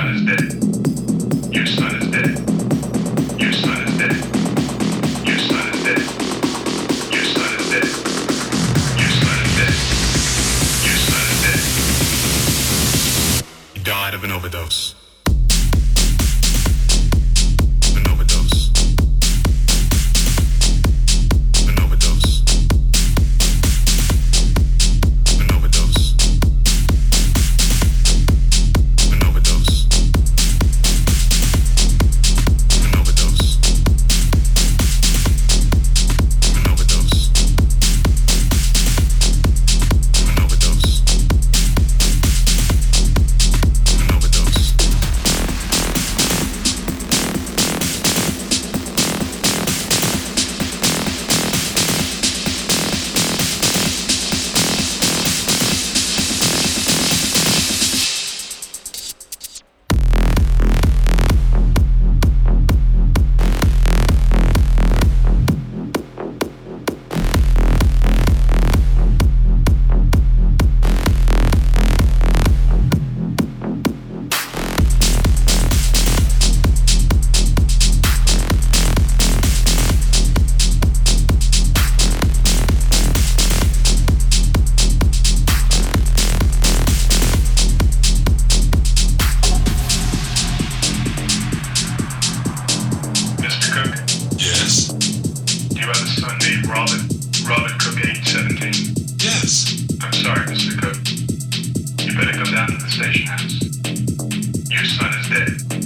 son is dead. Thursday.